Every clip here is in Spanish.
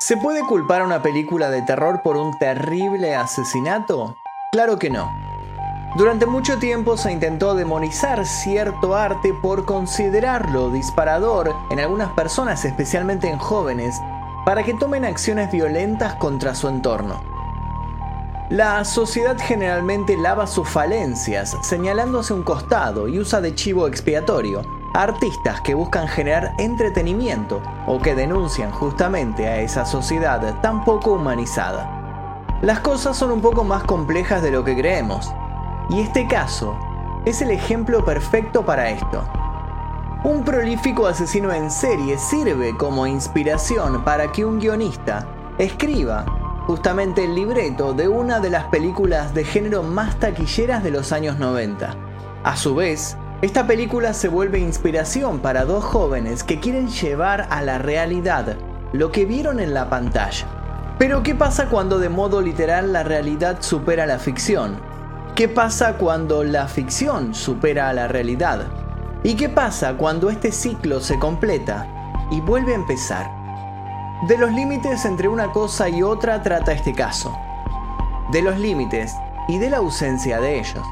¿Se puede culpar a una película de terror por un terrible asesinato? Claro que no. Durante mucho tiempo se intentó demonizar cierto arte por considerarlo disparador en algunas personas, especialmente en jóvenes, para que tomen acciones violentas contra su entorno. La sociedad generalmente lava sus falencias, señalándose un costado y usa de chivo expiatorio, artistas que buscan generar entretenimiento o que denuncian justamente a esa sociedad tan poco humanizada. Las cosas son un poco más complejas de lo que creemos, y este caso es el ejemplo perfecto para esto. Un prolífico asesino en serie sirve como inspiración para que un guionista escriba justamente el libreto de una de las películas de género más taquilleras de los años 90. A su vez, esta película se vuelve inspiración para dos jóvenes que quieren llevar a la realidad lo que vieron en la pantalla. Pero ¿qué pasa cuando de modo literal la realidad supera la ficción? ¿Qué pasa cuando la ficción supera a la realidad? ¿Y qué pasa cuando este ciclo se completa y vuelve a empezar? De los límites entre una cosa y otra trata este caso. De los límites y de la ausencia de ellos.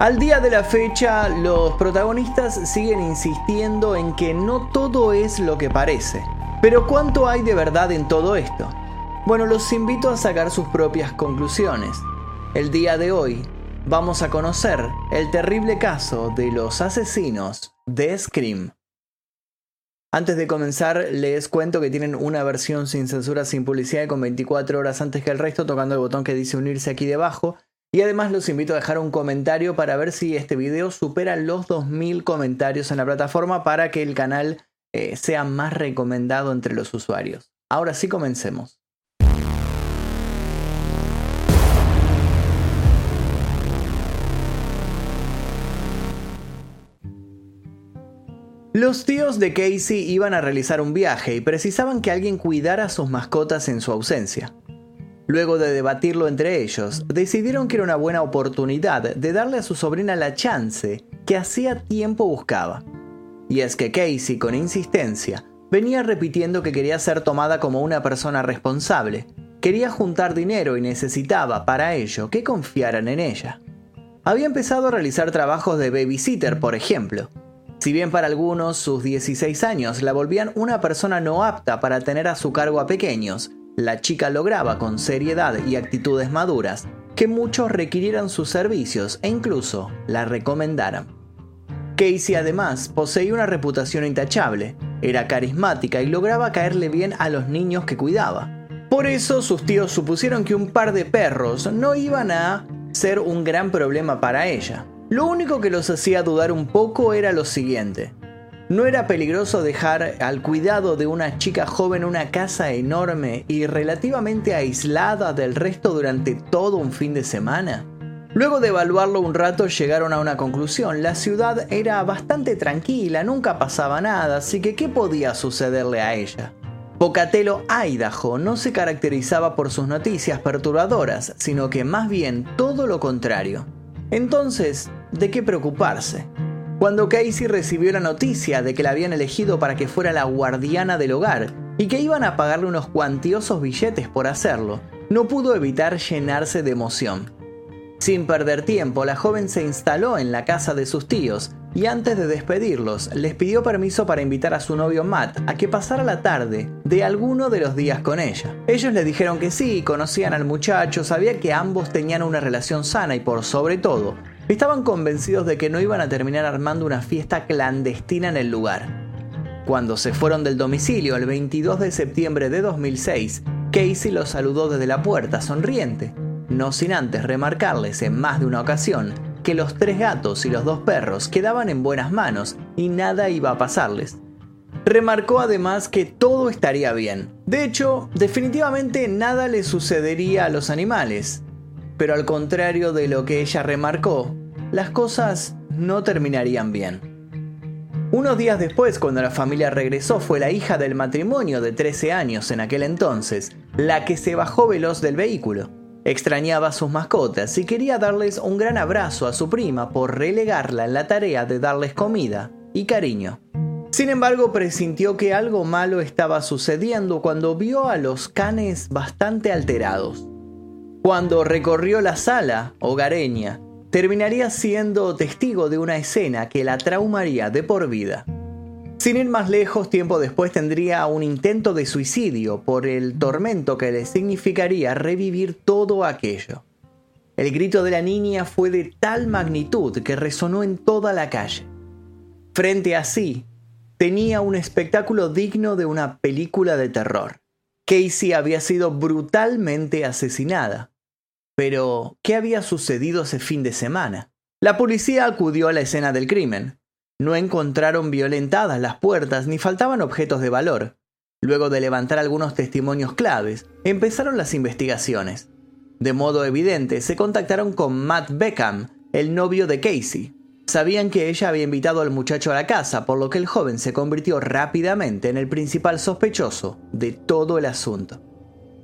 Al día de la fecha, los protagonistas siguen insistiendo en que no todo es lo que parece. Pero ¿cuánto hay de verdad en todo esto? Bueno, los invito a sacar sus propias conclusiones. El día de hoy vamos a conocer el terrible caso de los asesinos de Scream. Antes de comenzar, les cuento que tienen una versión sin censura, sin publicidad y con 24 horas antes que el resto, tocando el botón que dice unirse aquí debajo. Y además los invito a dejar un comentario para ver si este video supera los 2000 comentarios en la plataforma para que el canal eh, sea más recomendado entre los usuarios. Ahora sí comencemos. Los tíos de Casey iban a realizar un viaje y precisaban que alguien cuidara a sus mascotas en su ausencia. Luego de debatirlo entre ellos, decidieron que era una buena oportunidad de darle a su sobrina la chance que hacía tiempo buscaba. Y es que Casey, con insistencia, venía repitiendo que quería ser tomada como una persona responsable, quería juntar dinero y necesitaba, para ello, que confiaran en ella. Había empezado a realizar trabajos de babysitter, por ejemplo. Si bien para algunos sus 16 años la volvían una persona no apta para tener a su cargo a pequeños, la chica lograba con seriedad y actitudes maduras que muchos requirieran sus servicios e incluso la recomendaran. Casey además poseía una reputación intachable, era carismática y lograba caerle bien a los niños que cuidaba. Por eso sus tíos supusieron que un par de perros no iban a ser un gran problema para ella. Lo único que los hacía dudar un poco era lo siguiente. ¿No era peligroso dejar al cuidado de una chica joven una casa enorme y relativamente aislada del resto durante todo un fin de semana? Luego de evaluarlo un rato llegaron a una conclusión. La ciudad era bastante tranquila, nunca pasaba nada, así que ¿qué podía sucederle a ella? Pocatello, Idaho, no se caracterizaba por sus noticias perturbadoras, sino que más bien todo lo contrario. Entonces, ¿de qué preocuparse? Cuando Casey recibió la noticia de que la habían elegido para que fuera la guardiana del hogar y que iban a pagarle unos cuantiosos billetes por hacerlo, no pudo evitar llenarse de emoción. Sin perder tiempo, la joven se instaló en la casa de sus tíos y antes de despedirlos, les pidió permiso para invitar a su novio Matt a que pasara la tarde de alguno de los días con ella. Ellos le dijeron que sí, conocían al muchacho, sabía que ambos tenían una relación sana y por sobre todo, Estaban convencidos de que no iban a terminar armando una fiesta clandestina en el lugar. Cuando se fueron del domicilio el 22 de septiembre de 2006, Casey los saludó desde la puerta sonriente, no sin antes remarcarles en más de una ocasión que los tres gatos y los dos perros quedaban en buenas manos y nada iba a pasarles. Remarcó además que todo estaría bien. De hecho, definitivamente nada le sucedería a los animales, pero al contrario de lo que ella remarcó, las cosas no terminarían bien. Unos días después, cuando la familia regresó, fue la hija del matrimonio de 13 años en aquel entonces, la que se bajó veloz del vehículo. Extrañaba a sus mascotas y quería darles un gran abrazo a su prima por relegarla en la tarea de darles comida y cariño. Sin embargo, presintió que algo malo estaba sucediendo cuando vio a los canes bastante alterados. Cuando recorrió la sala hogareña, terminaría siendo testigo de una escena que la traumaría de por vida. Sin ir más lejos, tiempo después tendría un intento de suicidio por el tormento que le significaría revivir todo aquello. El grito de la niña fue de tal magnitud que resonó en toda la calle. Frente a sí, tenía un espectáculo digno de una película de terror. Casey había sido brutalmente asesinada. Pero, ¿qué había sucedido ese fin de semana? La policía acudió a la escena del crimen. No encontraron violentadas las puertas ni faltaban objetos de valor. Luego de levantar algunos testimonios claves, empezaron las investigaciones. De modo evidente, se contactaron con Matt Beckham, el novio de Casey. Sabían que ella había invitado al muchacho a la casa, por lo que el joven se convirtió rápidamente en el principal sospechoso de todo el asunto.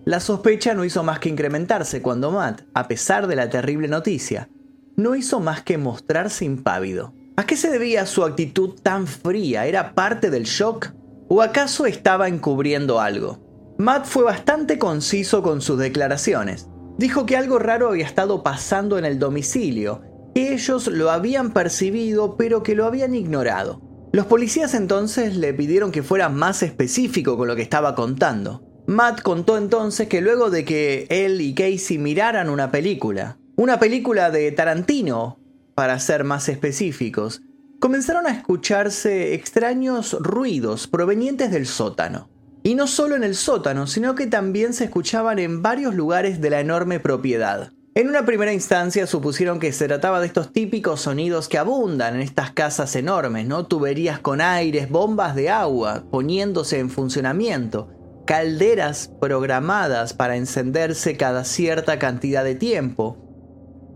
La sospecha no hizo más que incrementarse cuando Matt, a pesar de la terrible noticia, no hizo más que mostrarse impávido. ¿A qué se debía su actitud tan fría? ¿Era parte del shock? ¿O acaso estaba encubriendo algo? Matt fue bastante conciso con sus declaraciones. Dijo que algo raro había estado pasando en el domicilio, que ellos lo habían percibido pero que lo habían ignorado. Los policías entonces le pidieron que fuera más específico con lo que estaba contando. Matt contó entonces que luego de que él y Casey miraran una película, una película de Tarantino, para ser más específicos, comenzaron a escucharse extraños ruidos provenientes del sótano. Y no solo en el sótano, sino que también se escuchaban en varios lugares de la enorme propiedad. En una primera instancia supusieron que se trataba de estos típicos sonidos que abundan en estas casas enormes, ¿no? Tuberías con aires, bombas de agua poniéndose en funcionamiento, calderas programadas para encenderse cada cierta cantidad de tiempo.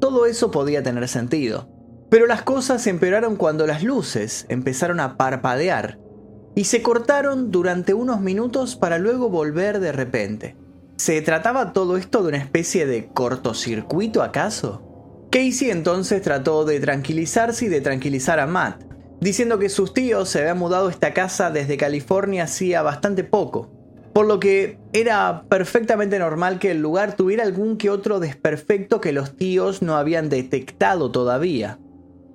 Todo eso podía tener sentido. Pero las cosas empeoraron cuando las luces empezaron a parpadear y se cortaron durante unos minutos para luego volver de repente. ¿Se trataba todo esto de una especie de cortocircuito acaso? Casey entonces trató de tranquilizarse y de tranquilizar a Matt, diciendo que sus tíos se habían mudado a esta casa desde California hacía bastante poco, por lo que era perfectamente normal que el lugar tuviera algún que otro desperfecto que los tíos no habían detectado todavía.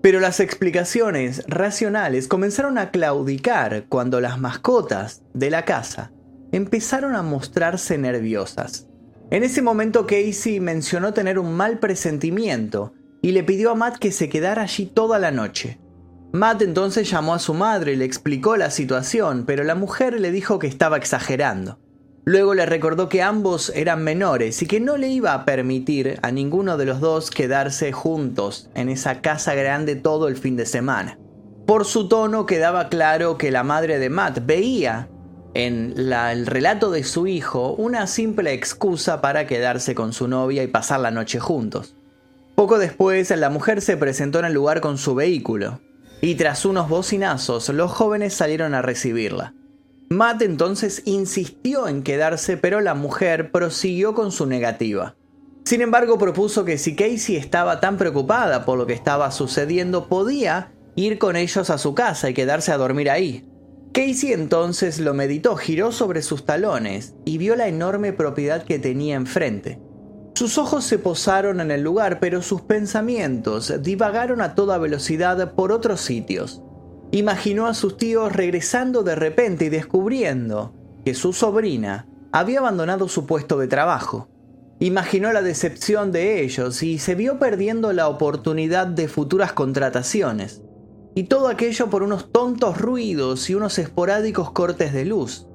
Pero las explicaciones racionales comenzaron a claudicar cuando las mascotas de la casa empezaron a mostrarse nerviosas. En ese momento Casey mencionó tener un mal presentimiento y le pidió a Matt que se quedara allí toda la noche. Matt entonces llamó a su madre y le explicó la situación, pero la mujer le dijo que estaba exagerando. Luego le recordó que ambos eran menores y que no le iba a permitir a ninguno de los dos quedarse juntos en esa casa grande todo el fin de semana. Por su tono quedaba claro que la madre de Matt veía en el relato de su hijo una simple excusa para quedarse con su novia y pasar la noche juntos. Poco después, la mujer se presentó en el lugar con su vehículo, y tras unos bocinazos, los jóvenes salieron a recibirla. Matt entonces insistió en quedarse, pero la mujer prosiguió con su negativa. Sin embargo, propuso que si Casey estaba tan preocupada por lo que estaba sucediendo, podía ir con ellos a su casa y quedarse a dormir ahí. Casey entonces lo meditó, giró sobre sus talones y vio la enorme propiedad que tenía enfrente. Sus ojos se posaron en el lugar, pero sus pensamientos divagaron a toda velocidad por otros sitios. Imaginó a sus tíos regresando de repente y descubriendo que su sobrina había abandonado su puesto de trabajo. Imaginó la decepción de ellos y se vio perdiendo la oportunidad de futuras contrataciones. Y todo aquello por unos tontos ruidos y unos esporádicos cortes de luz.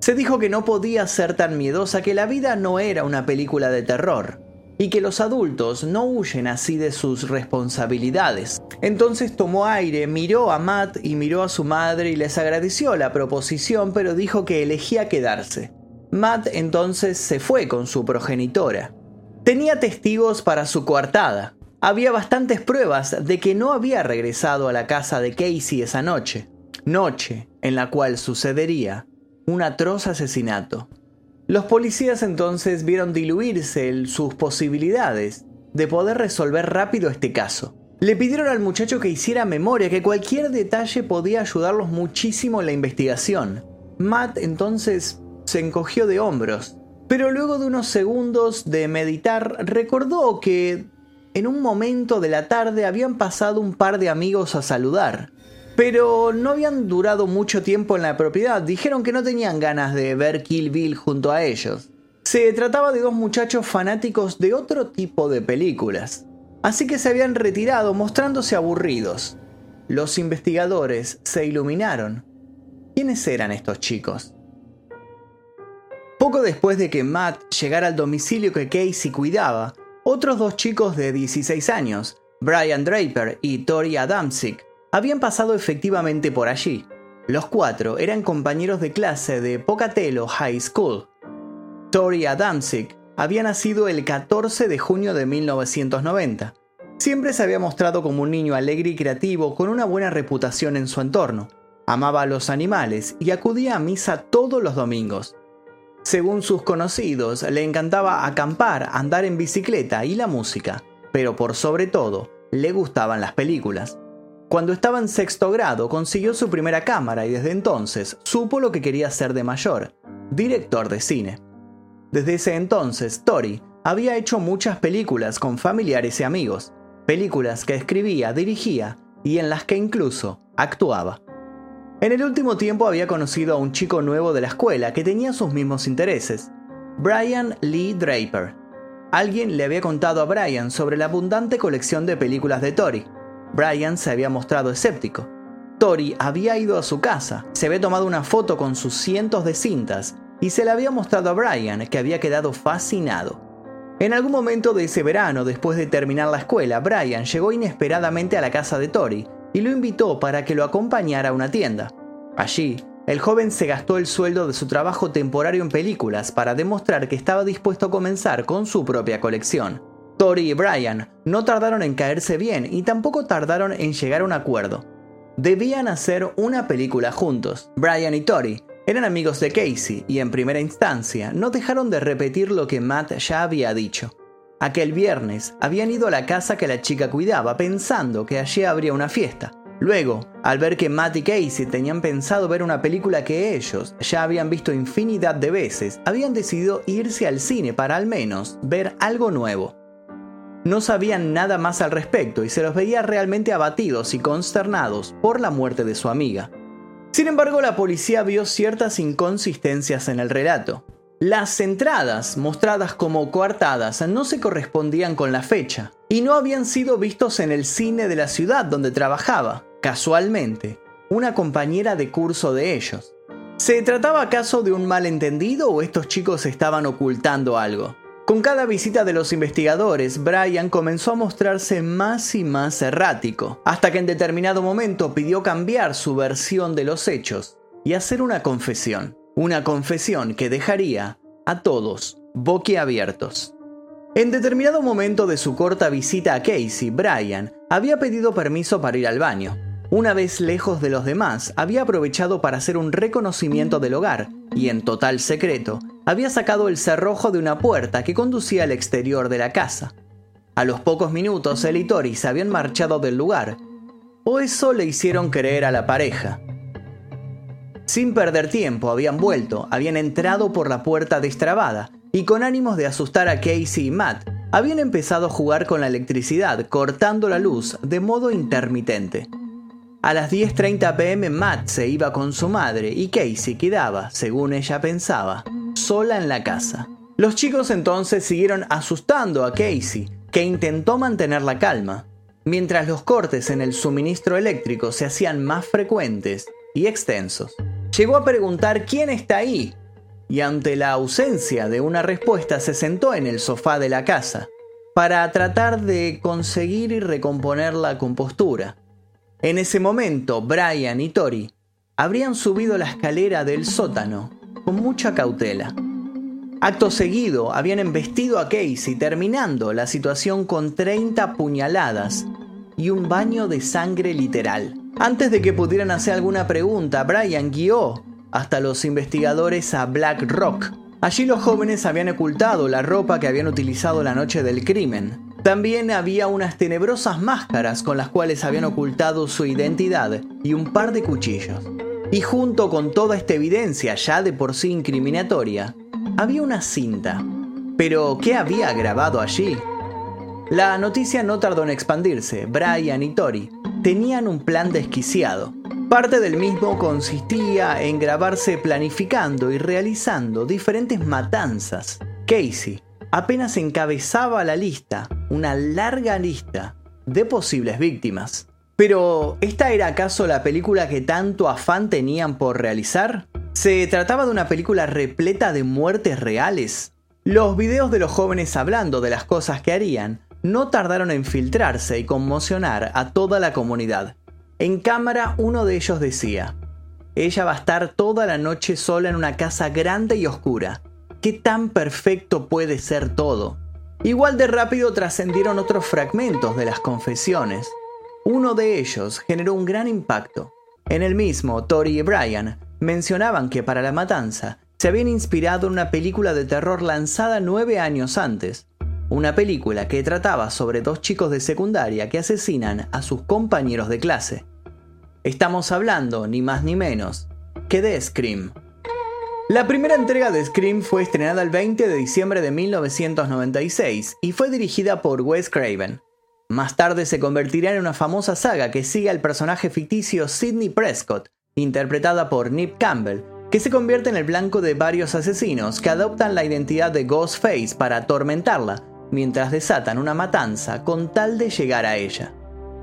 Se dijo que no podía ser tan miedosa, que la vida no era una película de terror, y que los adultos no huyen así de sus responsabilidades. Entonces tomó aire, miró a Matt y miró a su madre y les agradeció la proposición, pero dijo que elegía quedarse. Matt entonces se fue con su progenitora. Tenía testigos para su coartada. Había bastantes pruebas de que no había regresado a la casa de Casey esa noche, noche en la cual sucedería un atroz asesinato. Los policías entonces vieron diluirse sus posibilidades de poder resolver rápido este caso. Le pidieron al muchacho que hiciera memoria, que cualquier detalle podía ayudarlos muchísimo en la investigación. Matt entonces se encogió de hombros, pero luego de unos segundos de meditar recordó que en un momento de la tarde habían pasado un par de amigos a saludar. Pero no habían durado mucho tiempo en la propiedad, dijeron que no tenían ganas de ver Kill Bill junto a ellos. Se trataba de dos muchachos fanáticos de otro tipo de películas, así que se habían retirado mostrándose aburridos. Los investigadores se iluminaron. ¿Quiénes eran estos chicos? Poco después de que Matt llegara al domicilio que Casey cuidaba, otros dos chicos de 16 años, Brian Draper y Tori Adamczyk, habían pasado efectivamente por allí. Los cuatro eran compañeros de clase de Pocatello High School. Tori Adamczyk había nacido el 14 de junio de 1990. Siempre se había mostrado como un niño alegre y creativo con una buena reputación en su entorno. Amaba a los animales y acudía a misa todos los domingos. Según sus conocidos, le encantaba acampar, andar en bicicleta y la música, pero por sobre todo, le gustaban las películas. Cuando estaba en sexto grado consiguió su primera cámara y desde entonces supo lo que quería ser de mayor, director de cine. Desde ese entonces, Tori había hecho muchas películas con familiares y amigos, películas que escribía, dirigía y en las que incluso actuaba. En el último tiempo había conocido a un chico nuevo de la escuela que tenía sus mismos intereses, Brian Lee Draper. Alguien le había contado a Brian sobre la abundante colección de películas de Tori, Brian se había mostrado escéptico. Tori había ido a su casa, se había tomado una foto con sus cientos de cintas y se la había mostrado a Brian, que había quedado fascinado. En algún momento de ese verano, después de terminar la escuela, Brian llegó inesperadamente a la casa de Tori y lo invitó para que lo acompañara a una tienda. Allí, el joven se gastó el sueldo de su trabajo temporario en películas para demostrar que estaba dispuesto a comenzar con su propia colección. Tori y Brian no tardaron en caerse bien y tampoco tardaron en llegar a un acuerdo. Debían hacer una película juntos. Brian y Tori eran amigos de Casey y en primera instancia no dejaron de repetir lo que Matt ya había dicho. Aquel viernes habían ido a la casa que la chica cuidaba pensando que allí habría una fiesta. Luego, al ver que Matt y Casey tenían pensado ver una película que ellos ya habían visto infinidad de veces, habían decidido irse al cine para al menos ver algo nuevo no sabían nada más al respecto y se los veía realmente abatidos y consternados por la muerte de su amiga. Sin embargo, la policía vio ciertas inconsistencias en el relato. Las entradas, mostradas como coartadas, no se correspondían con la fecha y no habían sido vistos en el cine de la ciudad donde trabajaba, casualmente, una compañera de curso de ellos. ¿Se trataba acaso de un malentendido o estos chicos estaban ocultando algo? Con cada visita de los investigadores, Brian comenzó a mostrarse más y más errático, hasta que en determinado momento pidió cambiar su versión de los hechos y hacer una confesión. Una confesión que dejaría a todos boquiabiertos. En determinado momento de su corta visita a Casey, Brian había pedido permiso para ir al baño. Una vez lejos de los demás, había aprovechado para hacer un reconocimiento del hogar y en total secreto había sacado el cerrojo de una puerta que conducía al exterior de la casa. A los pocos minutos, él y Tori se habían marchado del lugar, o eso le hicieron creer a la pareja. Sin perder tiempo, habían vuelto, habían entrado por la puerta destrabada y con ánimos de asustar a Casey y Matt, habían empezado a jugar con la electricidad, cortando la luz de modo intermitente. A las 10.30 pm Matt se iba con su madre y Casey quedaba, según ella pensaba, sola en la casa. Los chicos entonces siguieron asustando a Casey, que intentó mantener la calma, mientras los cortes en el suministro eléctrico se hacían más frecuentes y extensos. Llegó a preguntar quién está ahí, y ante la ausencia de una respuesta se sentó en el sofá de la casa, para tratar de conseguir y recomponer la compostura. En ese momento, Brian y Tori habrían subido la escalera del sótano con mucha cautela. Acto seguido, habían embestido a Casey, terminando la situación con 30 puñaladas y un baño de sangre literal. Antes de que pudieran hacer alguna pregunta, Brian guió hasta los investigadores a Black Rock. Allí los jóvenes habían ocultado la ropa que habían utilizado la noche del crimen, También había unas tenebrosas máscaras con las cuales habían ocultado su identidad y un par de cuchillos. Y junto con toda esta evidencia ya de por sí incriminatoria, había una cinta. Pero, ¿qué había grabado allí? La noticia no tardó en expandirse. Brian y Tori tenían un plan desquiciado. Parte del mismo consistía en grabarse planificando y realizando diferentes matanzas. Casey apenas encabezaba la lista, una larga lista de posibles víctimas. Pero, ¿esta era acaso la película que tanto afán tenían por realizar? ¿Se trataba de una película repleta de muertes reales? Los videos de los jóvenes hablando de las cosas que harían no tardaron en filtrarse y conmocionar a toda la comunidad. En cámara uno de ellos decía, ella va a estar toda la noche sola en una casa grande y oscura. ¿Qué tan perfecto puede ser todo? Igual de rápido trascendieron otros fragmentos de las confesiones. Uno de ellos generó un gran impacto. En el mismo, Tori y Brian mencionaban que para la matanza se habían inspirado en una película de terror lanzada nueve años antes, una película que trataba sobre dos chicos de secundaria que asesinan a sus compañeros de clase. Estamos hablando, ni más ni menos, que de Scream. La primera entrega de Scream fue estrenada el 20 de diciembre de 1996 y fue dirigida por Wes Craven. Más tarde se convertirá en una famosa saga que sigue al personaje ficticio Sidney Prescott, interpretada por Nip Campbell, que se convierte en el blanco de varios asesinos que adoptan la identidad de Ghostface para atormentarla mientras desatan una matanza con tal de llegar a ella.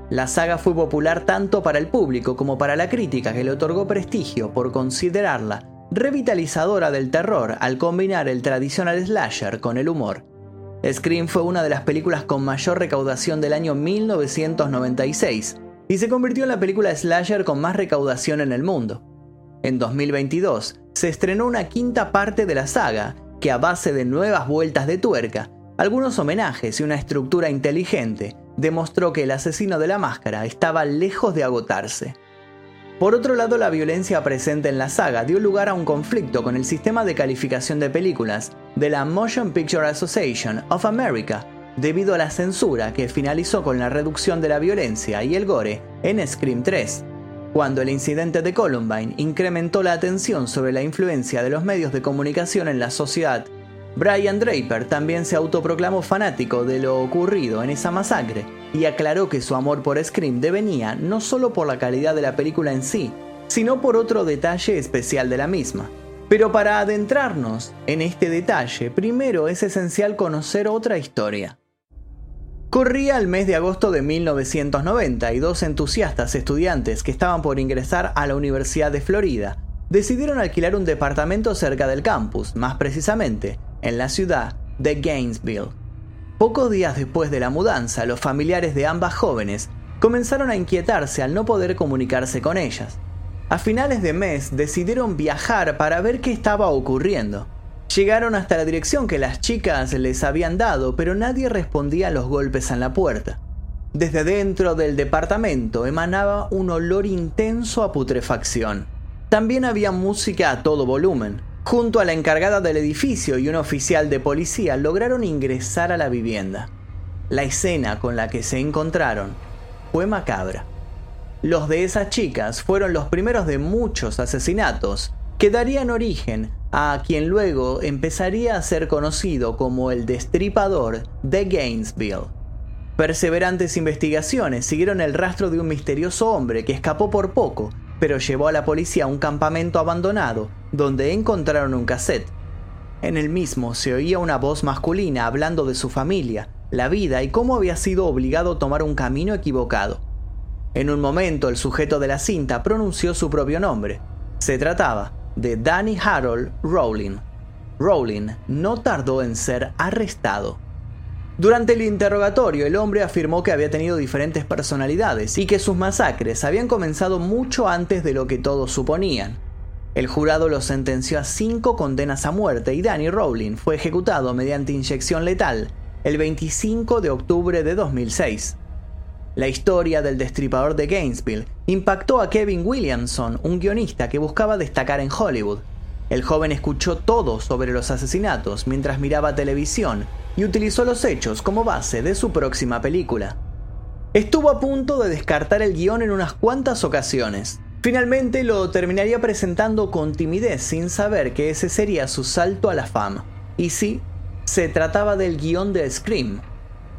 La saga fue popular tanto para el público como para la crítica que le otorgó prestigio por considerarla revitalizadora del terror al combinar el tradicional slasher con el humor. Scream fue una de las películas con mayor recaudación del año 1996 y se convirtió en la película slasher con más recaudación en el mundo. En 2022 se estrenó una quinta parte de la saga que a base de nuevas vueltas de tuerca algunos homenajes y una estructura inteligente demostró que el asesino de la máscara estaba lejos de agotarse. Por otro lado, la violencia presente en la saga dio lugar a un conflicto con el sistema de calificación de películas de la Motion Picture Association of America, debido a la censura que finalizó con la reducción de la violencia y el gore en Scream 3, cuando el incidente de Columbine incrementó la atención sobre la influencia de los medios de comunicación en la sociedad. Brian Draper también se autoproclamó fanático de lo ocurrido en esa masacre y aclaró que su amor por Scream devenía no solo por la calidad de la película en sí, sino por otro detalle especial de la misma. Pero para adentrarnos en este detalle, primero es esencial conocer otra historia. Corría el mes de agosto de 1990 y dos entusiastas estudiantes que estaban por ingresar a la Universidad de Florida decidieron alquilar un departamento cerca del campus, más precisamente en la ciudad de Gainesville. Pocos días después de la mudanza, los familiares de ambas jóvenes comenzaron a inquietarse al no poder comunicarse con ellas. A finales de mes decidieron viajar para ver qué estaba ocurriendo. Llegaron hasta la dirección que las chicas les habían dado, pero nadie respondía a los golpes en la puerta. Desde dentro del departamento emanaba un olor intenso a putrefacción. También había música a todo volumen, Junto a la encargada del edificio y un oficial de policía lograron ingresar a la vivienda. La escena con la que se encontraron fue macabra. Los de esas chicas fueron los primeros de muchos asesinatos que darían origen a quien luego empezaría a ser conocido como el destripador de Gainesville. Perseverantes investigaciones siguieron el rastro de un misterioso hombre que escapó por poco pero llevó a la policía a un campamento abandonado donde encontraron un cassette. En el mismo se oía una voz masculina hablando de su familia, la vida y cómo había sido obligado a tomar un camino equivocado. En un momento el sujeto de la cinta pronunció su propio nombre. Se trataba de Danny Harold Rowling. Rowling no tardó en ser arrestado. Durante el interrogatorio, el hombre afirmó que había tenido diferentes personalidades y que sus masacres habían comenzado mucho antes de lo que todos suponían. El jurado lo sentenció a cinco condenas a muerte y Danny Rowling fue ejecutado mediante inyección letal el 25 de octubre de 2006. La historia del destripador de Gainesville impactó a Kevin Williamson, un guionista que buscaba destacar en Hollywood. El joven escuchó todo sobre los asesinatos mientras miraba televisión y utilizó los hechos como base de su próxima película. Estuvo a punto de descartar el guion en unas cuantas ocasiones. Finalmente lo terminaría presentando con timidez sin saber que ese sería su salto a la fama. Y sí, se trataba del guion de Scream.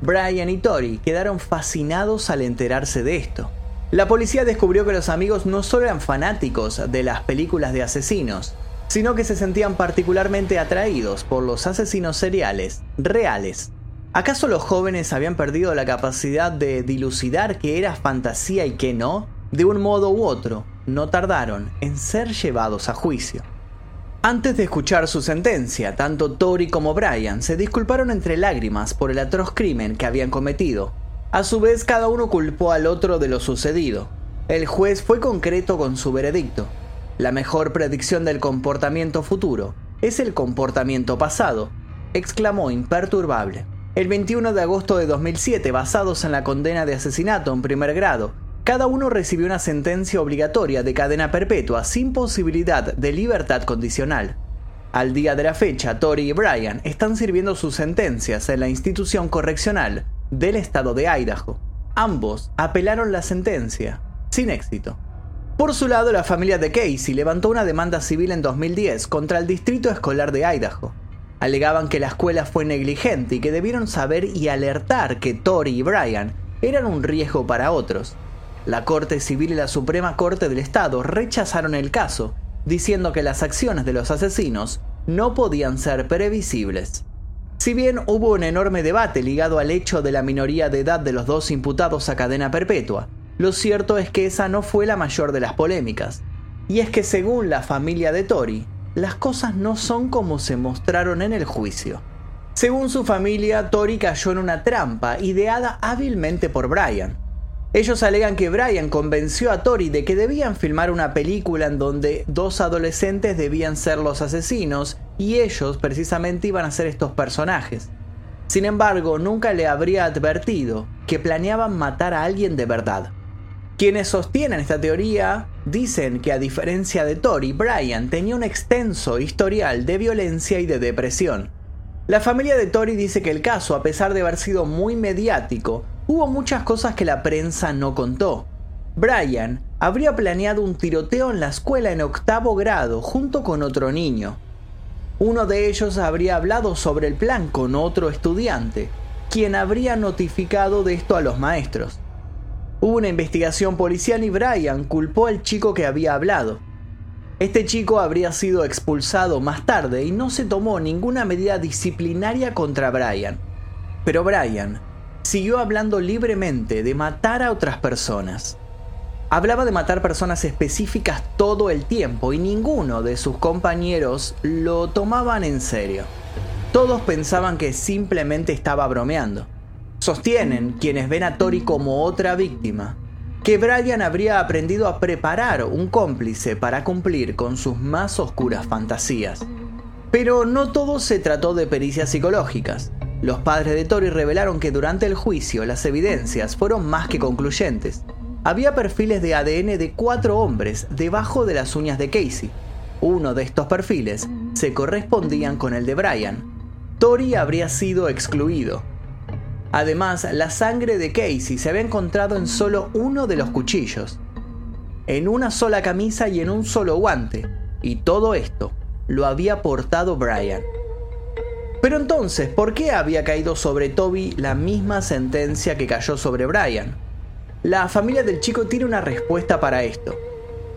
Brian y Tori quedaron fascinados al enterarse de esto. La policía descubrió que los amigos no solo eran fanáticos de las películas de asesinos, sino que se sentían particularmente atraídos por los asesinos seriales reales. ¿Acaso los jóvenes habían perdido la capacidad de dilucidar qué era fantasía y qué no? De un modo u otro, no tardaron en ser llevados a juicio. Antes de escuchar su sentencia, tanto Tori como Brian se disculparon entre lágrimas por el atroz crimen que habían cometido. A su vez, cada uno culpó al otro de lo sucedido. El juez fue concreto con su veredicto. La mejor predicción del comportamiento futuro es el comportamiento pasado, exclamó imperturbable. El 21 de agosto de 2007, basados en la condena de asesinato en primer grado, cada uno recibió una sentencia obligatoria de cadena perpetua sin posibilidad de libertad condicional. Al día de la fecha, Tori y Brian están sirviendo sus sentencias en la institución correccional del estado de Idaho. Ambos apelaron la sentencia, sin éxito. Por su lado, la familia de Casey levantó una demanda civil en 2010 contra el Distrito Escolar de Idaho. Alegaban que la escuela fue negligente y que debieron saber y alertar que Tori y Brian eran un riesgo para otros. La Corte Civil y la Suprema Corte del Estado rechazaron el caso, diciendo que las acciones de los asesinos no podían ser previsibles. Si bien hubo un enorme debate ligado al hecho de la minoría de edad de los dos imputados a cadena perpetua, lo cierto es que esa no fue la mayor de las polémicas. Y es que según la familia de Tori, las cosas no son como se mostraron en el juicio. Según su familia, Tori cayó en una trampa ideada hábilmente por Brian. Ellos alegan que Brian convenció a Tori de que debían filmar una película en donde dos adolescentes debían ser los asesinos y ellos precisamente iban a ser estos personajes. Sin embargo, nunca le habría advertido que planeaban matar a alguien de verdad. Quienes sostienen esta teoría dicen que a diferencia de Tori, Brian tenía un extenso historial de violencia y de depresión. La familia de Tori dice que el caso, a pesar de haber sido muy mediático, hubo muchas cosas que la prensa no contó. Brian habría planeado un tiroteo en la escuela en octavo grado junto con otro niño. Uno de ellos habría hablado sobre el plan con otro estudiante, quien habría notificado de esto a los maestros. Hubo una investigación policial y Brian culpó al chico que había hablado. Este chico habría sido expulsado más tarde y no se tomó ninguna medida disciplinaria contra Brian. Pero Brian siguió hablando libremente de matar a otras personas. Hablaba de matar personas específicas todo el tiempo y ninguno de sus compañeros lo tomaban en serio. Todos pensaban que simplemente estaba bromeando. Sostienen quienes ven a Tori como otra víctima, que Brian habría aprendido a preparar un cómplice para cumplir con sus más oscuras fantasías. Pero no todo se trató de pericias psicológicas. Los padres de Tori revelaron que durante el juicio las evidencias fueron más que concluyentes. Había perfiles de ADN de cuatro hombres debajo de las uñas de Casey. Uno de estos perfiles se correspondían con el de Brian. Tori habría sido excluido, Además, la sangre de Casey se había encontrado en solo uno de los cuchillos, en una sola camisa y en un solo guante, y todo esto lo había portado Brian. Pero entonces, ¿por qué había caído sobre Toby la misma sentencia que cayó sobre Brian? La familia del chico tiene una respuesta para esto.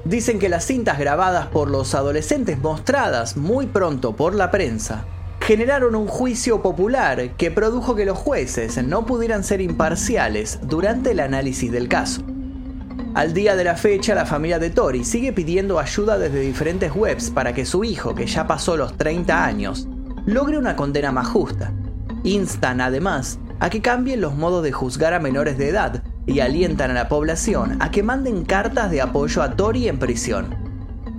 Dicen que las cintas grabadas por los adolescentes mostradas muy pronto por la prensa generaron un juicio popular que produjo que los jueces no pudieran ser imparciales durante el análisis del caso. Al día de la fecha, la familia de Tori sigue pidiendo ayuda desde diferentes webs para que su hijo, que ya pasó los 30 años, logre una condena más justa. Instan además a que cambien los modos de juzgar a menores de edad y alientan a la población a que manden cartas de apoyo a Tori en prisión.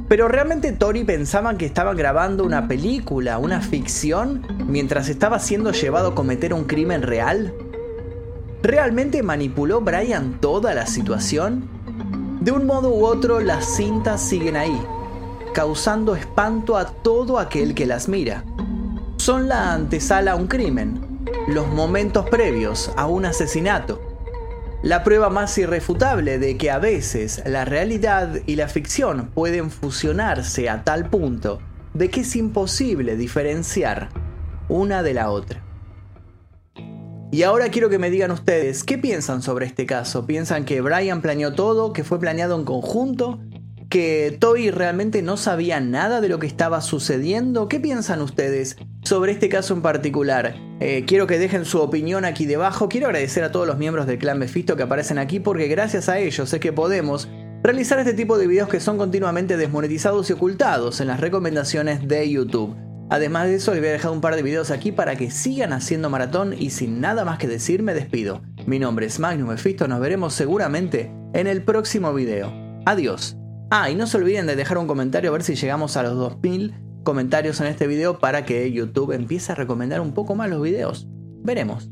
Pero realmente Tori pensaban que estaban grabando una película, una ficción, mientras estaba siendo llevado a cometer un crimen real. ¿Realmente manipuló Brian toda la situación? De un modo u otro, las cintas siguen ahí. causando espanto a todo aquel que las mira. Son la antesala a un crimen, los momentos previos a un asesinato. La prueba más irrefutable de que a veces la realidad y la ficción pueden fusionarse a tal punto de que es imposible diferenciar una de la otra. Y ahora quiero que me digan ustedes, ¿qué piensan sobre este caso? ¿Piensan que Brian planeó todo, que fue planeado en conjunto? ¿Que Toby realmente no sabía nada de lo que estaba sucediendo? ¿Qué piensan ustedes sobre este caso en particular? Eh, quiero que dejen su opinión aquí debajo. Quiero agradecer a todos los miembros del clan Mephisto que aparecen aquí porque gracias a ellos es que podemos realizar este tipo de videos que son continuamente desmonetizados y ocultados en las recomendaciones de YouTube. Además de eso, les voy a dejar un par de videos aquí para que sigan haciendo maratón y sin nada más que decir me despido. Mi nombre es Magnum Mephisto, nos veremos seguramente en el próximo video. Adiós. Ah, y no se olviden de dejar un comentario a ver si llegamos a los 2000 comentarios en este video para que YouTube empiece a recomendar un poco más los videos. Veremos.